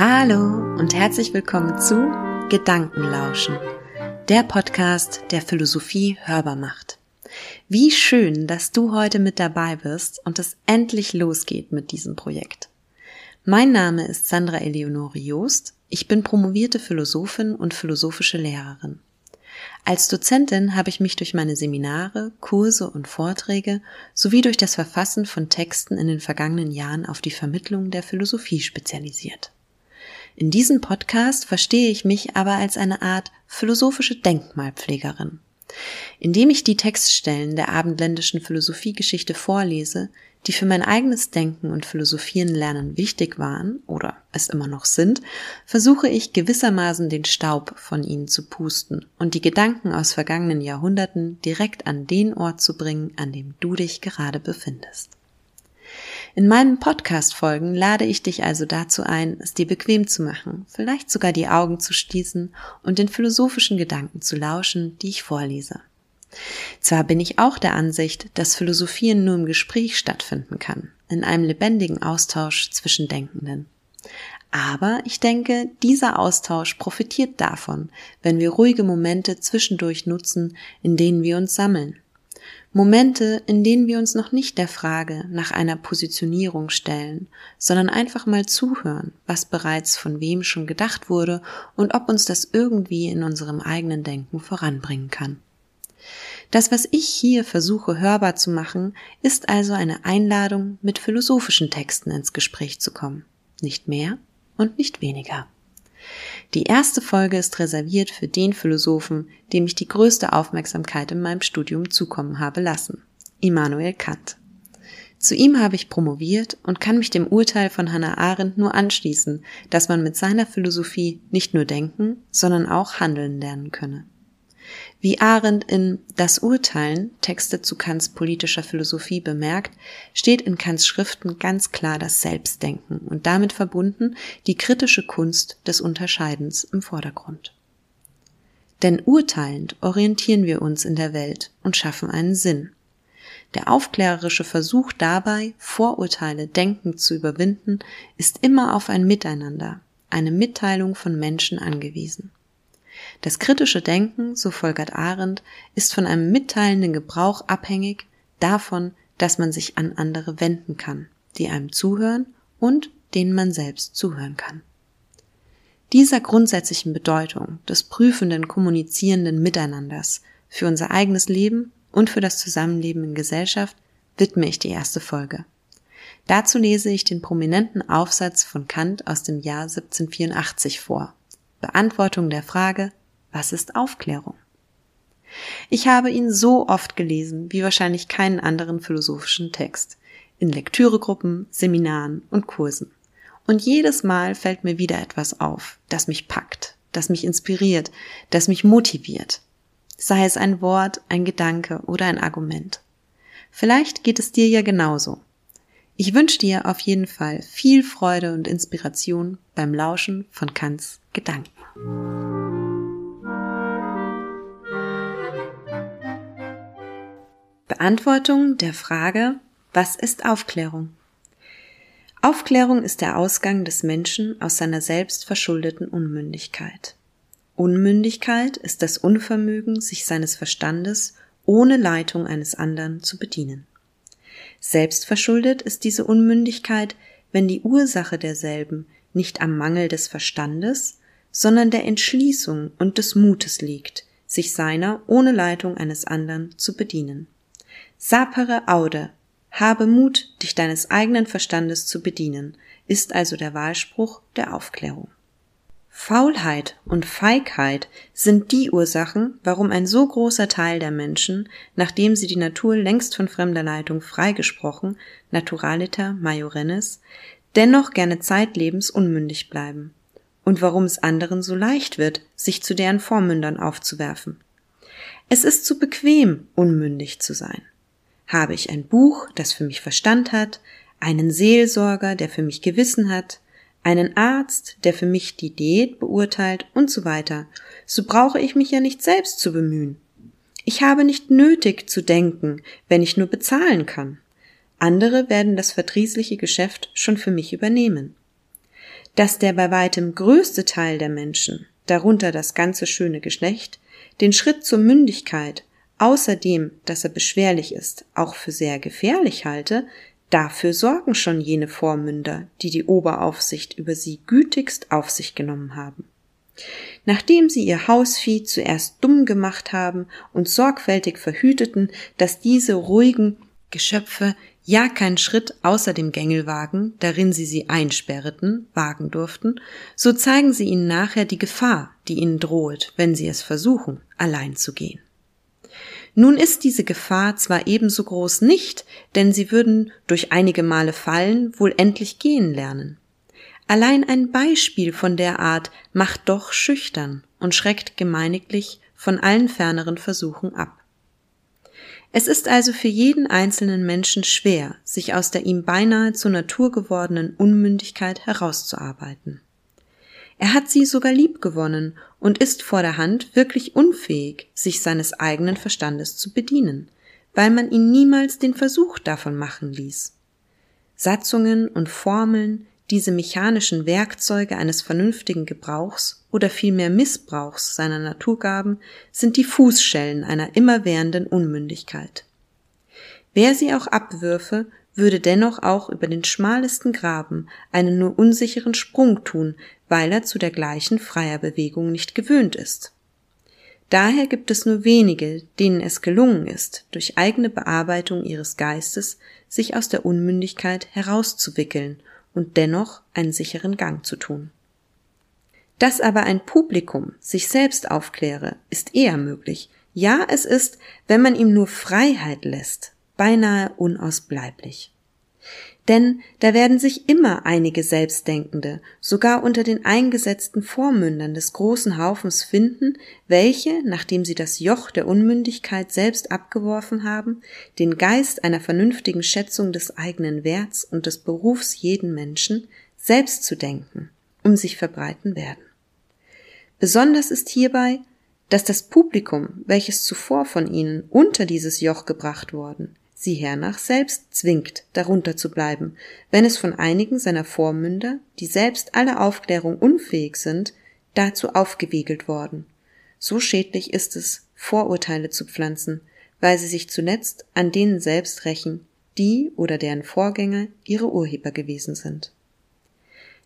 Hallo und herzlich willkommen zu Gedankenlauschen, der Podcast, der Philosophie hörbar macht. Wie schön, dass du heute mit dabei bist und es endlich losgeht mit diesem Projekt. Mein Name ist Sandra Eleonore Joost. Ich bin promovierte Philosophin und philosophische Lehrerin. Als Dozentin habe ich mich durch meine Seminare, Kurse und Vorträge sowie durch das Verfassen von Texten in den vergangenen Jahren auf die Vermittlung der Philosophie spezialisiert. In diesem Podcast verstehe ich mich aber als eine Art philosophische Denkmalpflegerin. Indem ich die Textstellen der abendländischen Philosophiegeschichte vorlese, die für mein eigenes Denken und Philosophieren lernen wichtig waren oder es immer noch sind, versuche ich gewissermaßen den Staub von ihnen zu pusten und die Gedanken aus vergangenen Jahrhunderten direkt an den Ort zu bringen, an dem du dich gerade befindest. In meinen Podcast-Folgen lade ich dich also dazu ein, es dir bequem zu machen, vielleicht sogar die Augen zu schließen und den philosophischen Gedanken zu lauschen, die ich vorlese. Zwar bin ich auch der Ansicht, dass Philosophieren nur im Gespräch stattfinden kann, in einem lebendigen Austausch zwischen Denkenden. Aber ich denke, dieser Austausch profitiert davon, wenn wir ruhige Momente zwischendurch nutzen, in denen wir uns sammeln. Momente, in denen wir uns noch nicht der Frage nach einer Positionierung stellen, sondern einfach mal zuhören, was bereits von wem schon gedacht wurde und ob uns das irgendwie in unserem eigenen Denken voranbringen kann. Das, was ich hier versuche hörbar zu machen, ist also eine Einladung, mit philosophischen Texten ins Gespräch zu kommen. Nicht mehr und nicht weniger. Die erste Folge ist reserviert für den Philosophen, dem ich die größte Aufmerksamkeit in meinem Studium zukommen habe lassen. Immanuel Kant. Zu ihm habe ich promoviert und kann mich dem Urteil von Hannah Arendt nur anschließen, dass man mit seiner Philosophie nicht nur denken, sondern auch handeln lernen könne. Wie Arendt in Das Urteilen, Texte zu Kants politischer Philosophie bemerkt, steht in Kants Schriften ganz klar das Selbstdenken und damit verbunden die kritische Kunst des Unterscheidens im Vordergrund. Denn urteilend orientieren wir uns in der Welt und schaffen einen Sinn. Der aufklärerische Versuch dabei, Vorurteile denkend zu überwinden, ist immer auf ein Miteinander, eine Mitteilung von Menschen angewiesen. Das kritische Denken, so folgert Arendt, ist von einem mitteilenden Gebrauch abhängig davon, dass man sich an andere wenden kann, die einem zuhören und denen man selbst zuhören kann. Dieser grundsätzlichen Bedeutung des prüfenden, kommunizierenden Miteinanders für unser eigenes Leben und für das Zusammenleben in Gesellschaft widme ich die erste Folge. Dazu lese ich den prominenten Aufsatz von Kant aus dem Jahr 1784 vor. Beantwortung der Frage, was ist Aufklärung? Ich habe ihn so oft gelesen wie wahrscheinlich keinen anderen philosophischen Text, in Lektüregruppen, Seminaren und Kursen. Und jedes Mal fällt mir wieder etwas auf, das mich packt, das mich inspiriert, das mich motiviert. Sei es ein Wort, ein Gedanke oder ein Argument. Vielleicht geht es dir ja genauso. Ich wünsche dir auf jeden Fall viel Freude und Inspiration beim Lauschen von Kants Gedanken. Beantwortung der Frage, was ist Aufklärung? Aufklärung ist der Ausgang des Menschen aus seiner selbst verschuldeten Unmündigkeit. Unmündigkeit ist das Unvermögen, sich seines Verstandes ohne Leitung eines anderen zu bedienen. Selbstverschuldet ist diese Unmündigkeit, wenn die Ursache derselben nicht am Mangel des Verstandes, sondern der Entschließung und des Mutes liegt, sich seiner ohne Leitung eines anderen zu bedienen. Sapere aude, habe Mut, dich deines eigenen Verstandes zu bedienen, ist also der Wahlspruch der Aufklärung. Faulheit und Feigheit sind die Ursachen, warum ein so großer Teil der Menschen, nachdem sie die Natur längst von fremder Leitung freigesprochen, Naturaliter majorennis, dennoch gerne zeitlebens unmündig bleiben. Und warum es anderen so leicht wird, sich zu deren Vormündern aufzuwerfen. Es ist zu bequem, unmündig zu sein. Habe ich ein Buch, das für mich Verstand hat, einen Seelsorger, der für mich Gewissen hat, einen Arzt, der für mich die Diät beurteilt und so weiter, so brauche ich mich ja nicht selbst zu bemühen. Ich habe nicht nötig zu denken, wenn ich nur bezahlen kann. Andere werden das verdrießliche Geschäft schon für mich übernehmen. dass der bei weitem größte Teil der Menschen, darunter das ganze schöne Geschlecht, den Schritt zur Mündigkeit, außerdem, dass er beschwerlich ist, auch für sehr gefährlich halte, dafür sorgen schon jene Vormünder, die die Oberaufsicht über sie gütigst auf sich genommen haben. Nachdem sie ihr Hausvieh zuerst dumm gemacht haben und sorgfältig verhüteten, dass diese ruhigen Geschöpfe ja keinen Schritt außer dem Gängelwagen, darin sie sie einsperreten, wagen durften, so zeigen sie ihnen nachher die Gefahr, die ihnen droht, wenn sie es versuchen, allein zu gehen. Nun ist diese Gefahr zwar ebenso groß nicht, denn sie würden durch einige Male fallen wohl endlich gehen lernen. Allein ein Beispiel von der Art macht doch schüchtern und schreckt gemeiniglich von allen ferneren Versuchen ab. Es ist also für jeden einzelnen Menschen schwer, sich aus der ihm beinahe zur Natur gewordenen Unmündigkeit herauszuarbeiten. Er hat sie sogar lieb gewonnen und ist vor der Hand wirklich unfähig, sich seines eigenen Verstandes zu bedienen, weil man ihn niemals den Versuch davon machen ließ. Satzungen und Formeln, diese mechanischen Werkzeuge eines vernünftigen Gebrauchs oder vielmehr Missbrauchs seiner Naturgaben sind die Fußschellen einer immerwährenden Unmündigkeit. Wer sie auch abwürfe, würde dennoch auch über den schmalesten Graben einen nur unsicheren Sprung tun, weil er zu der gleichen freier Bewegung nicht gewöhnt ist. Daher gibt es nur wenige, denen es gelungen ist, durch eigene Bearbeitung ihres Geistes sich aus der Unmündigkeit herauszuwickeln und dennoch einen sicheren Gang zu tun. Dass aber ein Publikum sich selbst aufkläre, ist eher möglich. Ja, es ist, wenn man ihm nur Freiheit lässt, beinahe unausbleiblich. Denn da werden sich immer einige Selbstdenkende, sogar unter den eingesetzten Vormündern des großen Haufens finden, welche, nachdem sie das Joch der Unmündigkeit selbst abgeworfen haben, den Geist einer vernünftigen Schätzung des eigenen Werts und des Berufs jeden Menschen selbst zu denken, um sich verbreiten werden. Besonders ist hierbei, dass das Publikum, welches zuvor von ihnen unter dieses Joch gebracht worden, sie hernach selbst zwingt, darunter zu bleiben, wenn es von einigen seiner Vormünder, die selbst alle Aufklärung unfähig sind, dazu aufgewiegelt worden. So schädlich ist es, Vorurteile zu pflanzen, weil sie sich zuletzt an denen selbst rächen, die oder deren Vorgänger ihre Urheber gewesen sind.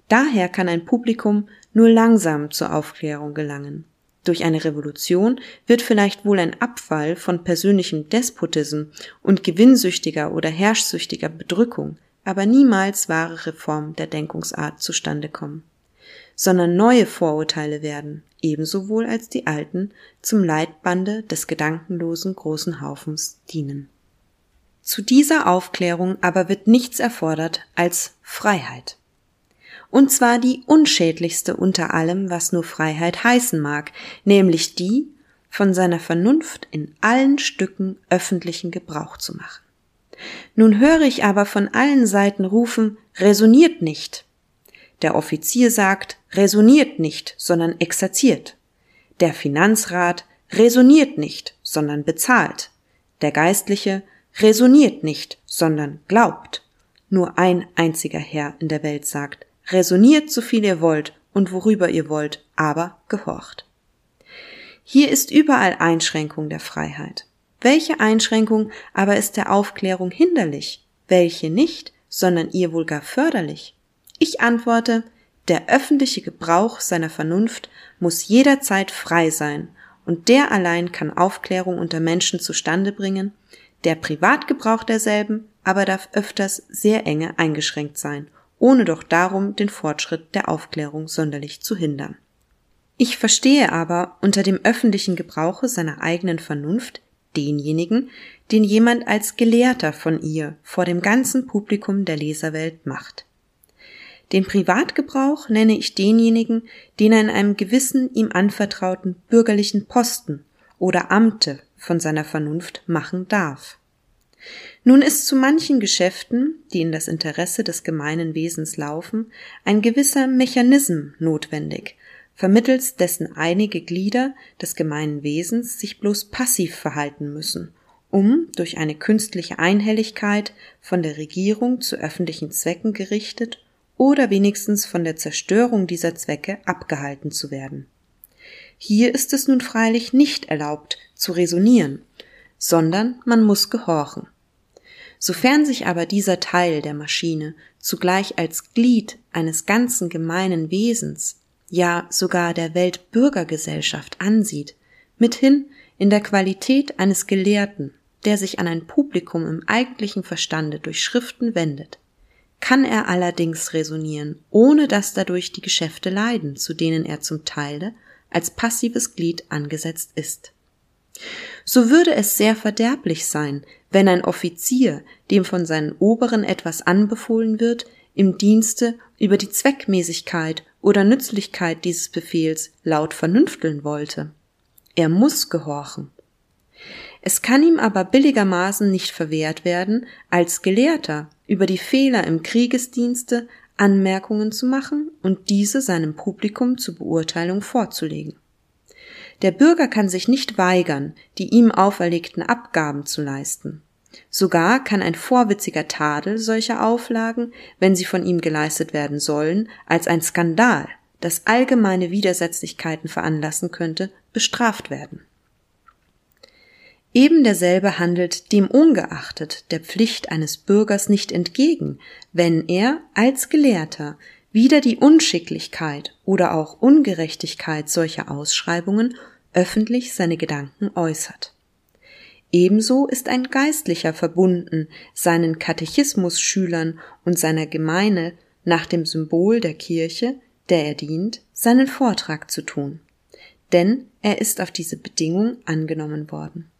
Daher kann ein Publikum nur langsam zur Aufklärung gelangen. Durch eine Revolution wird vielleicht wohl ein Abfall von persönlichem Despotism und gewinnsüchtiger oder herrschsüchtiger Bedrückung, aber niemals wahre Reform der Denkungsart zustande kommen, sondern neue Vorurteile werden, ebenso wohl als die alten, zum Leitbande des gedankenlosen großen Haufens dienen. Zu dieser Aufklärung aber wird nichts erfordert als Freiheit und zwar die unschädlichste unter allem, was nur Freiheit heißen mag, nämlich die, von seiner Vernunft in allen Stücken öffentlichen Gebrauch zu machen. Nun höre ich aber von allen Seiten rufen, resoniert nicht. Der Offizier sagt, resoniert nicht, sondern exerziert. Der Finanzrat resoniert nicht, sondern bezahlt. Der Geistliche resoniert nicht, sondern glaubt. Nur ein einziger Herr in der Welt sagt, resoniert so viel ihr wollt und worüber ihr wollt, aber gehorcht. Hier ist überall Einschränkung der Freiheit. Welche Einschränkung aber ist der Aufklärung hinderlich? Welche nicht, sondern ihr wohl gar förderlich? Ich antworte, der öffentliche Gebrauch seiner Vernunft muss jederzeit frei sein, und der allein kann Aufklärung unter Menschen zustande bringen, der Privatgebrauch derselben aber darf öfters sehr enge eingeschränkt sein ohne doch darum den Fortschritt der Aufklärung sonderlich zu hindern. Ich verstehe aber unter dem öffentlichen Gebrauche seiner eigenen Vernunft denjenigen, den jemand als Gelehrter von ihr vor dem ganzen Publikum der Leserwelt macht. Den Privatgebrauch nenne ich denjenigen, den er in einem gewissen ihm anvertrauten bürgerlichen Posten oder Amte von seiner Vernunft machen darf. Nun ist zu manchen Geschäften, die in das Interesse des gemeinen Wesens laufen, ein gewisser Mechanism notwendig, vermittels dessen einige Glieder des gemeinen Wesens sich bloß passiv verhalten müssen, um durch eine künstliche Einhelligkeit von der Regierung zu öffentlichen Zwecken gerichtet oder wenigstens von der Zerstörung dieser Zwecke abgehalten zu werden. Hier ist es nun freilich nicht erlaubt zu resonieren, sondern man muss gehorchen. Sofern sich aber dieser Teil der Maschine zugleich als Glied eines ganzen gemeinen Wesens, ja sogar der Weltbürgergesellschaft ansieht, mithin in der Qualität eines Gelehrten, der sich an ein Publikum im eigentlichen Verstande durch Schriften wendet, kann er allerdings resonieren, ohne dass dadurch die Geschäfte leiden, zu denen er zum Teile als passives Glied angesetzt ist. So würde es sehr verderblich sein, wenn ein Offizier, dem von seinen Oberen etwas anbefohlen wird, im Dienste über die Zweckmäßigkeit oder Nützlichkeit dieses Befehls laut vernünfteln wollte. Er muss gehorchen. Es kann ihm aber billigermaßen nicht verwehrt werden, als Gelehrter über die Fehler im Kriegesdienste Anmerkungen zu machen und diese seinem Publikum zur Beurteilung vorzulegen. Der Bürger kann sich nicht weigern, die ihm auferlegten Abgaben zu leisten. Sogar kann ein vorwitziger Tadel solcher Auflagen, wenn sie von ihm geleistet werden sollen, als ein Skandal, das allgemeine Widersetzlichkeiten veranlassen könnte, bestraft werden. Eben derselbe handelt dem ungeachtet der Pflicht eines Bürgers nicht entgegen, wenn er als Gelehrter wieder die Unschicklichkeit oder auch Ungerechtigkeit solcher Ausschreibungen öffentlich seine Gedanken äußert. Ebenso ist ein Geistlicher verbunden, seinen Katechismusschülern und seiner Gemeine nach dem Symbol der Kirche, der er dient, seinen Vortrag zu tun. Denn er ist auf diese Bedingung angenommen worden.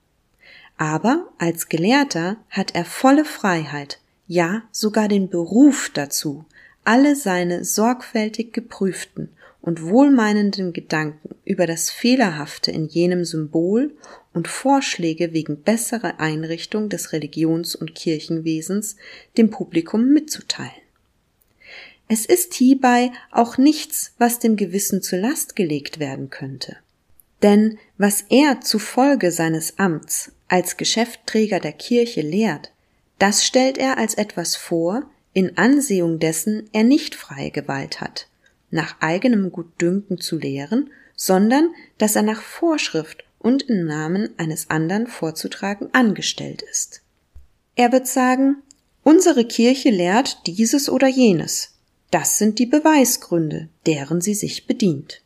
Aber als Gelehrter hat er volle Freiheit, ja sogar den Beruf dazu, alle seine sorgfältig geprüften und wohlmeinenden Gedanken über das Fehlerhafte in jenem Symbol und Vorschläge wegen besserer Einrichtung des Religions- und Kirchenwesens dem Publikum mitzuteilen. Es ist hierbei auch nichts, was dem Gewissen zur Last gelegt werden könnte. Denn was er zufolge seines Amts als Geschäftsträger der Kirche lehrt, das stellt er als etwas vor, in Ansehung dessen er nicht freie Gewalt hat, nach eigenem Gutdünken zu lehren, sondern dass er nach Vorschrift und im Namen eines anderen vorzutragen angestellt ist. Er wird sagen, unsere Kirche lehrt dieses oder jenes. Das sind die Beweisgründe, deren sie sich bedient.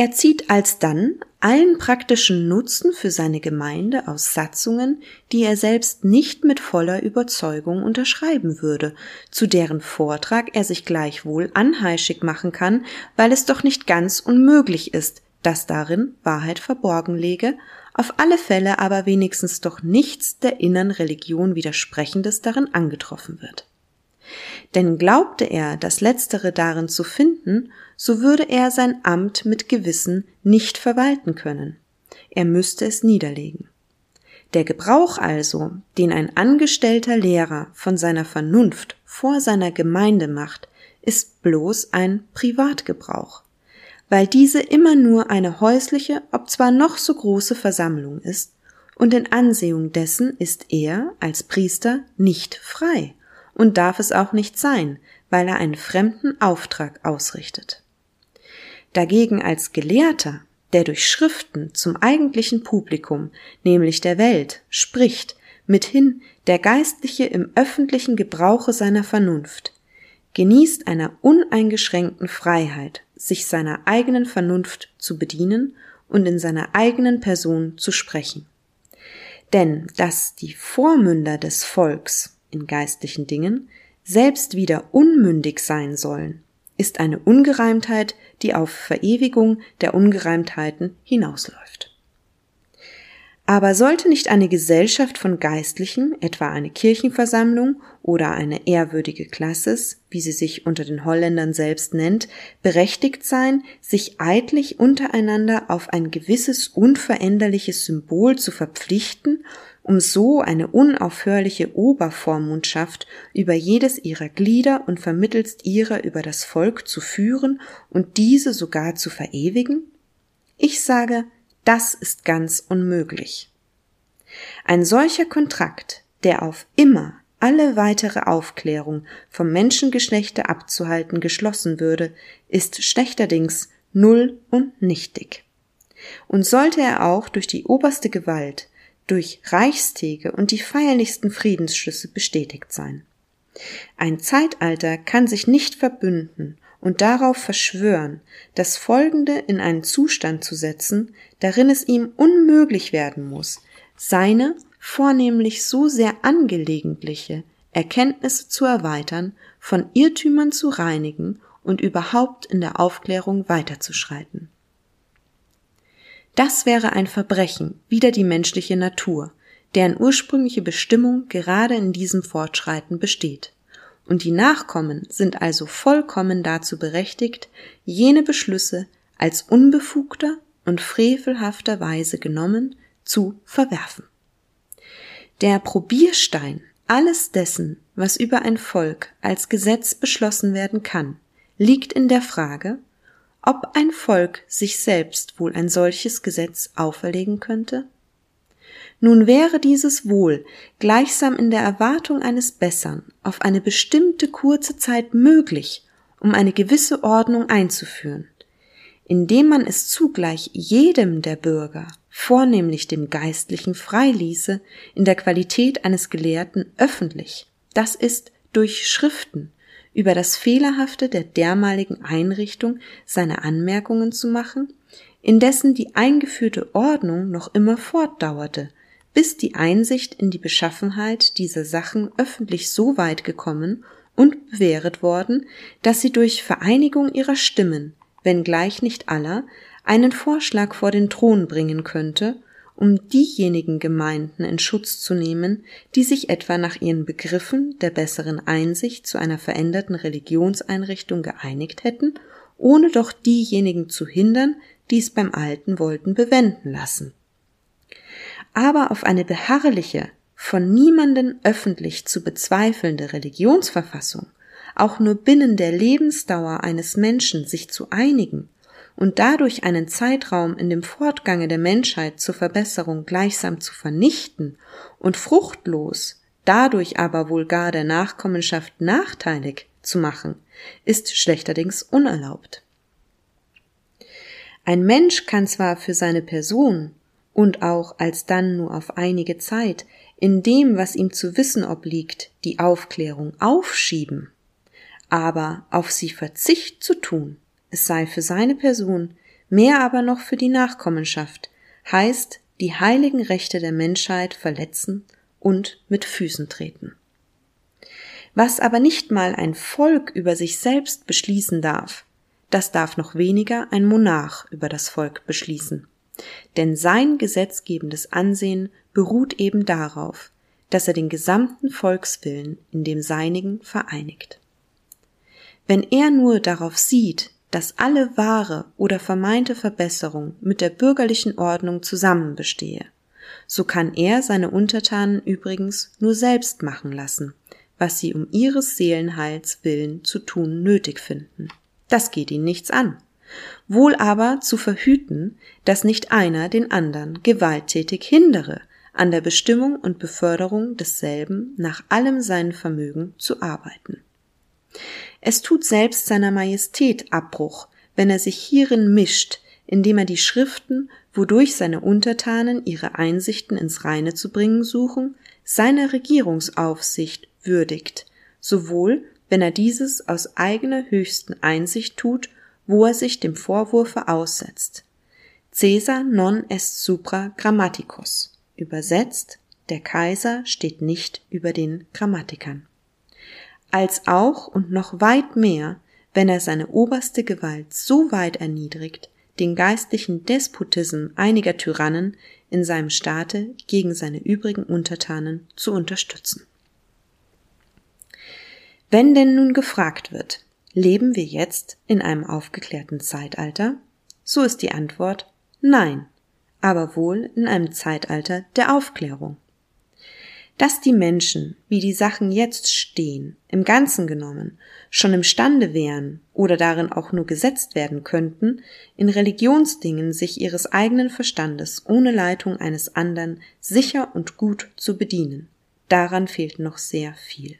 Er zieht alsdann allen praktischen Nutzen für seine Gemeinde aus Satzungen, die er selbst nicht mit voller Überzeugung unterschreiben würde, zu deren Vortrag er sich gleichwohl anheischig machen kann, weil es doch nicht ganz unmöglich ist, dass darin Wahrheit verborgen lege, auf alle Fälle aber wenigstens doch nichts der innern Religion widersprechendes darin angetroffen wird. Denn glaubte er, das Letztere darin zu finden, so würde er sein Amt mit Gewissen nicht verwalten können. Er müsste es niederlegen. Der Gebrauch also, den ein angestellter Lehrer von seiner Vernunft vor seiner Gemeinde macht, ist bloß ein Privatgebrauch, weil diese immer nur eine häusliche, ob zwar noch so große Versammlung ist, und in Ansehung dessen ist er als Priester nicht frei und darf es auch nicht sein, weil er einen fremden Auftrag ausrichtet. Dagegen als Gelehrter, der durch Schriften zum eigentlichen Publikum, nämlich der Welt, spricht, mithin der Geistliche im öffentlichen Gebrauche seiner Vernunft, genießt einer uneingeschränkten Freiheit, sich seiner eigenen Vernunft zu bedienen und in seiner eigenen Person zu sprechen. Denn dass die Vormünder des Volks in geistlichen Dingen selbst wieder unmündig sein sollen, ist eine Ungereimtheit, die auf Verewigung der Ungereimtheiten hinausläuft. Aber sollte nicht eine Gesellschaft von Geistlichen, etwa eine Kirchenversammlung oder eine ehrwürdige Klasses, wie sie sich unter den Holländern selbst nennt, berechtigt sein, sich eidlich untereinander auf ein gewisses unveränderliches Symbol zu verpflichten um so eine unaufhörliche Obervormundschaft über jedes ihrer Glieder und vermittelst ihrer über das Volk zu führen und diese sogar zu verewigen? Ich sage, das ist ganz unmöglich. Ein solcher Kontrakt, der auf immer alle weitere Aufklärung vom Menschengeschlechte abzuhalten geschlossen würde, ist schlechterdings null und nichtig. Und sollte er auch durch die oberste Gewalt, durch Reichstege und die feierlichsten Friedensschlüsse bestätigt sein. Ein Zeitalter kann sich nicht verbünden und darauf verschwören, das Folgende in einen Zustand zu setzen, darin es ihm unmöglich werden muss, seine vornehmlich so sehr angelegentliche Erkenntnisse zu erweitern, von Irrtümern zu reinigen und überhaupt in der Aufklärung weiterzuschreiten. Das wäre ein Verbrechen wider die menschliche Natur, deren ursprüngliche Bestimmung gerade in diesem Fortschreiten besteht. Und die Nachkommen sind also vollkommen dazu berechtigt, jene Beschlüsse als unbefugter und frevelhafter Weise genommen zu verwerfen. Der Probierstein alles dessen, was über ein Volk als Gesetz beschlossen werden kann, liegt in der Frage, ob ein Volk sich selbst wohl ein solches Gesetz auferlegen könnte? Nun wäre dieses Wohl gleichsam in der Erwartung eines Bessern auf eine bestimmte kurze Zeit möglich, um eine gewisse Ordnung einzuführen, indem man es zugleich jedem der Bürger vornehmlich dem Geistlichen freiließe, in der Qualität eines Gelehrten öffentlich, das ist durch Schriften, über das Fehlerhafte der dermaligen Einrichtung seine Anmerkungen zu machen, indessen die eingeführte Ordnung noch immer fortdauerte, bis die Einsicht in die Beschaffenheit dieser Sachen öffentlich so weit gekommen und bewähret worden, dass sie durch Vereinigung ihrer Stimmen, wenngleich nicht aller, einen Vorschlag vor den Thron bringen könnte, um diejenigen Gemeinden in Schutz zu nehmen, die sich etwa nach ihren Begriffen der besseren Einsicht zu einer veränderten Religionseinrichtung geeinigt hätten, ohne doch diejenigen zu hindern, die es beim Alten wollten bewenden lassen. Aber auf eine beharrliche, von niemanden öffentlich zu bezweifelnde Religionsverfassung, auch nur binnen der Lebensdauer eines Menschen sich zu einigen und dadurch einen Zeitraum in dem Fortgange der Menschheit zur Verbesserung gleichsam zu vernichten und fruchtlos, dadurch aber wohl gar der Nachkommenschaft nachteilig zu machen, ist schlechterdings unerlaubt. Ein Mensch kann zwar für seine Person und auch alsdann nur auf einige Zeit in dem, was ihm zu wissen obliegt, die Aufklärung aufschieben, aber auf sie Verzicht zu tun, es sei für seine Person, mehr aber noch für die Nachkommenschaft, heißt die heiligen Rechte der Menschheit verletzen und mit Füßen treten. Was aber nicht mal ein Volk über sich selbst beschließen darf, das darf noch weniger ein Monarch über das Volk beschließen. Denn sein gesetzgebendes Ansehen beruht eben darauf, dass er den gesamten Volkswillen in dem seinigen vereinigt. Wenn er nur darauf sieht, dass alle wahre oder vermeinte Verbesserung mit der bürgerlichen Ordnung zusammenbestehe. So kann er seine Untertanen übrigens nur selbst machen lassen, was sie um ihres Seelenheils willen zu tun nötig finden. Das geht ihn nichts an. Wohl aber zu verhüten, dass nicht einer den andern gewalttätig hindere, an der Bestimmung und Beförderung desselben nach allem seinen Vermögen zu arbeiten. Es tut selbst seiner Majestät Abbruch, wenn er sich hierin mischt, indem er die Schriften, wodurch seine Untertanen ihre Einsichten ins Reine zu bringen suchen, seiner Regierungsaufsicht würdigt, sowohl wenn er dieses aus eigener höchsten Einsicht tut, wo er sich dem Vorwurfe aussetzt. Caesar non est supra grammaticus. Übersetzt, der Kaiser steht nicht über den Grammatikern als auch und noch weit mehr, wenn er seine oberste Gewalt so weit erniedrigt, den geistlichen Despotism einiger Tyrannen in seinem Staate gegen seine übrigen Untertanen zu unterstützen. Wenn denn nun gefragt wird, leben wir jetzt in einem aufgeklärten Zeitalter? So ist die Antwort nein, aber wohl in einem Zeitalter der Aufklärung dass die Menschen, wie die Sachen jetzt stehen, im Ganzen genommen, schon imstande wären oder darin auch nur gesetzt werden könnten, in Religionsdingen sich ihres eigenen Verstandes ohne Leitung eines andern sicher und gut zu bedienen. daran fehlt noch sehr viel.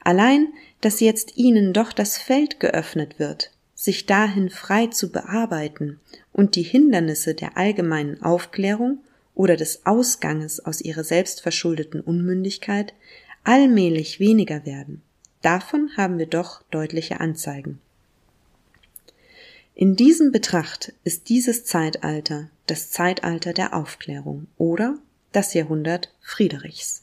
Allein, dass jetzt ihnen doch das Feld geöffnet wird, sich dahin frei zu bearbeiten und die Hindernisse der allgemeinen Aufklärung oder des Ausganges aus ihrer selbstverschuldeten Unmündigkeit allmählich weniger werden. Davon haben wir doch deutliche Anzeigen. In diesem Betracht ist dieses Zeitalter das Zeitalter der Aufklärung oder das Jahrhundert Friedrichs.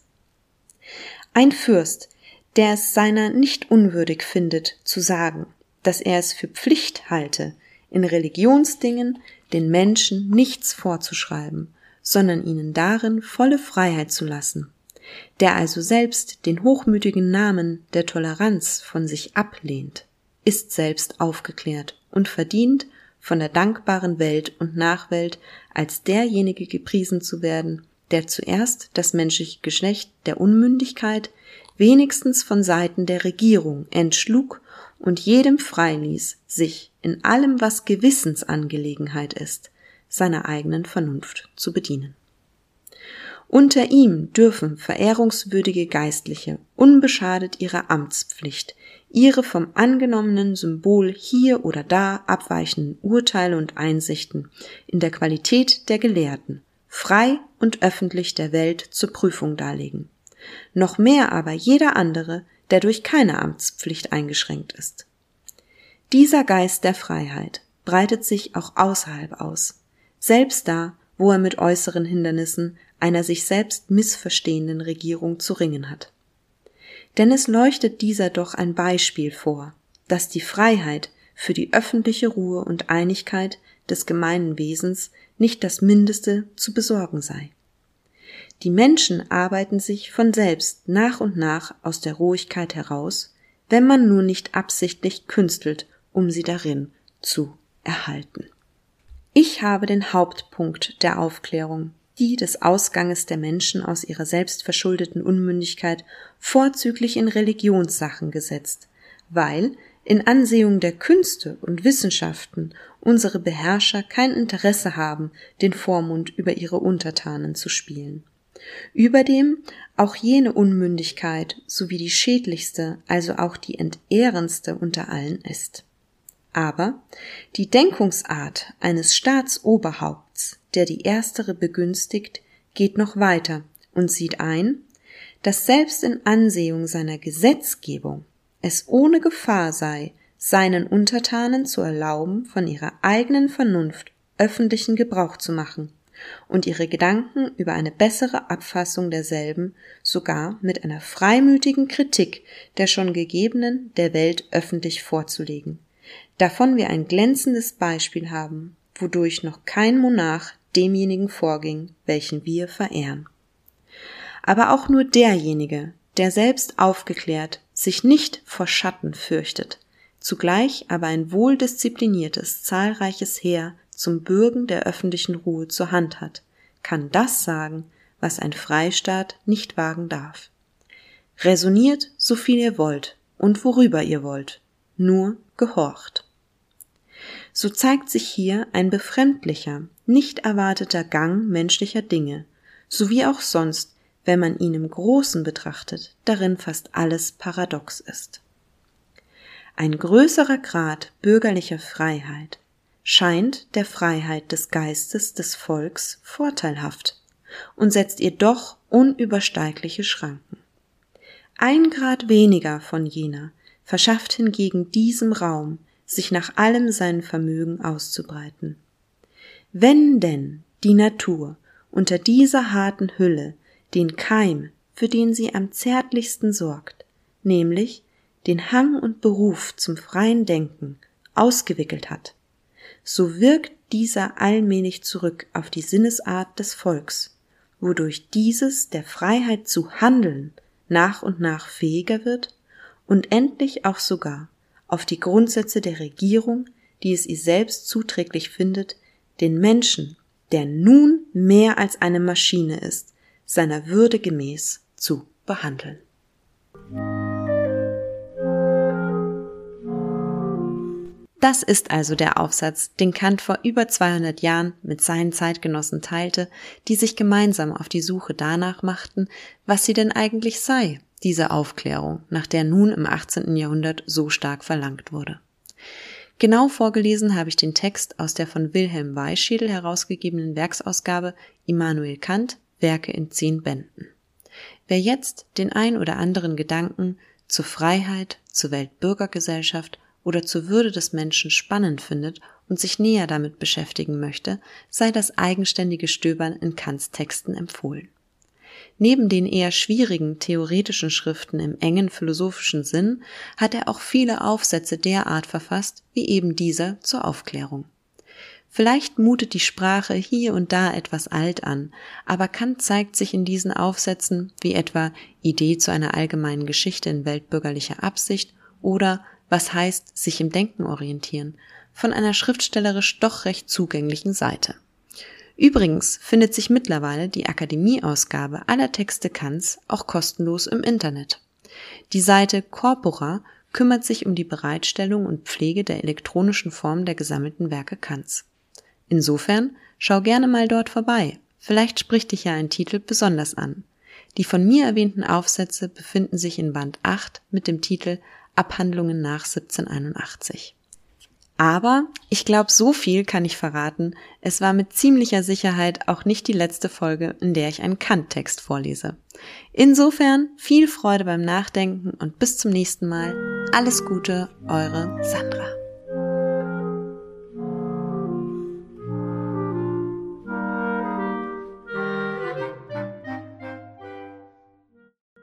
Ein Fürst, der es seiner nicht unwürdig findet, zu sagen, dass er es für Pflicht halte, in Religionsdingen den Menschen nichts vorzuschreiben, sondern ihnen darin volle Freiheit zu lassen, der also selbst den hochmütigen Namen der Toleranz von sich ablehnt, ist selbst aufgeklärt und verdient, von der dankbaren Welt und Nachwelt als derjenige gepriesen zu werden, der zuerst das menschliche Geschlecht der Unmündigkeit wenigstens von Seiten der Regierung entschlug und jedem freiließ, sich in allem, was Gewissensangelegenheit ist, seiner eigenen Vernunft zu bedienen. Unter ihm dürfen verehrungswürdige Geistliche, unbeschadet ihrer Amtspflicht, ihre vom angenommenen Symbol hier oder da abweichenden Urteile und Einsichten in der Qualität der Gelehrten frei und öffentlich der Welt zur Prüfung darlegen. Noch mehr aber jeder andere, der durch keine Amtspflicht eingeschränkt ist. Dieser Geist der Freiheit breitet sich auch außerhalb aus, selbst da, wo er mit äußeren Hindernissen einer sich selbst missverstehenden Regierung zu ringen hat. Denn es leuchtet dieser doch ein Beispiel vor, dass die Freiheit für die öffentliche Ruhe und Einigkeit des gemeinen Wesens nicht das Mindeste zu besorgen sei. Die Menschen arbeiten sich von selbst nach und nach aus der Ruhigkeit heraus, wenn man nur nicht absichtlich künstelt, um sie darin zu erhalten. Ich habe den Hauptpunkt der Aufklärung die des Ausganges der Menschen aus ihrer selbstverschuldeten Unmündigkeit vorzüglich in Religionssachen gesetzt, weil in Ansehung der Künste und Wissenschaften unsere Beherrscher kein Interesse haben, den Vormund über ihre Untertanen zu spielen. Überdem auch jene Unmündigkeit sowie die schädlichste, also auch die entehrendste unter allen ist. Aber die Denkungsart eines Staatsoberhaupts, der die erstere begünstigt, geht noch weiter und sieht ein, dass selbst in Ansehung seiner Gesetzgebung es ohne Gefahr sei, seinen Untertanen zu erlauben, von ihrer eigenen Vernunft öffentlichen Gebrauch zu machen und ihre Gedanken über eine bessere Abfassung derselben sogar mit einer freimütigen Kritik der schon gegebenen der Welt öffentlich vorzulegen davon wir ein glänzendes Beispiel haben, wodurch noch kein Monarch demjenigen vorging, welchen wir verehren. Aber auch nur derjenige, der selbst aufgeklärt, sich nicht vor Schatten fürchtet, zugleich aber ein wohldiszipliniertes, zahlreiches Heer zum Bürgen der öffentlichen Ruhe zur Hand hat, kann das sagen, was ein Freistaat nicht wagen darf. Resoniert, so viel ihr wollt und worüber ihr wollt, nur gehorcht so zeigt sich hier ein befremdlicher, nicht erwarteter Gang menschlicher Dinge, sowie auch sonst, wenn man ihn im Großen betrachtet, darin fast alles paradox ist. Ein größerer Grad bürgerlicher Freiheit scheint der Freiheit des Geistes des Volks vorteilhaft und setzt ihr doch unübersteigliche Schranken. Ein Grad weniger von jener verschafft hingegen diesem Raum sich nach allem sein Vermögen auszubreiten. Wenn denn die Natur unter dieser harten Hülle den Keim, für den sie am zärtlichsten sorgt, nämlich den Hang und Beruf zum freien Denken, ausgewickelt hat, so wirkt dieser allmählich zurück auf die Sinnesart des Volks, wodurch dieses der Freiheit zu handeln nach und nach fähiger wird und endlich auch sogar auf die Grundsätze der Regierung, die es ihr selbst zuträglich findet, den Menschen, der nun mehr als eine Maschine ist, seiner Würde gemäß zu behandeln. Das ist also der Aufsatz, den Kant vor über 200 Jahren mit seinen Zeitgenossen teilte, die sich gemeinsam auf die Suche danach machten, was sie denn eigentlich sei, diese Aufklärung, nach der nun im 18. Jahrhundert so stark verlangt wurde. Genau vorgelesen habe ich den Text aus der von Wilhelm Weischädel herausgegebenen Werksausgabe Immanuel Kant, Werke in zehn Bänden. Wer jetzt den ein oder anderen Gedanken zur Freiheit, zur Weltbürgergesellschaft oder zur Würde des Menschen spannend findet und sich näher damit beschäftigen möchte, sei das eigenständige Stöbern in Kants Texten empfohlen. Neben den eher schwierigen theoretischen Schriften im engen philosophischen Sinn hat er auch viele Aufsätze derart verfasst wie eben dieser zur Aufklärung. Vielleicht mutet die Sprache hier und da etwas alt an, aber Kant zeigt sich in diesen Aufsätzen, wie etwa Idee zu einer allgemeinen Geschichte in weltbürgerlicher Absicht oder was heißt sich im Denken orientieren, von einer schriftstellerisch doch recht zugänglichen Seite. Übrigens findet sich mittlerweile die Akademieausgabe aller Texte Kants auch kostenlos im Internet. Die Seite Corpora kümmert sich um die Bereitstellung und Pflege der elektronischen Form der gesammelten Werke Kants. Insofern schau gerne mal dort vorbei. Vielleicht spricht dich ja ein Titel besonders an. Die von mir erwähnten Aufsätze befinden sich in Band 8 mit dem Titel Abhandlungen nach 1781. Aber ich glaube, so viel kann ich verraten. Es war mit ziemlicher Sicherheit auch nicht die letzte Folge, in der ich einen Kant-Text vorlese. Insofern viel Freude beim Nachdenken und bis zum nächsten Mal. Alles Gute, eure Sandra.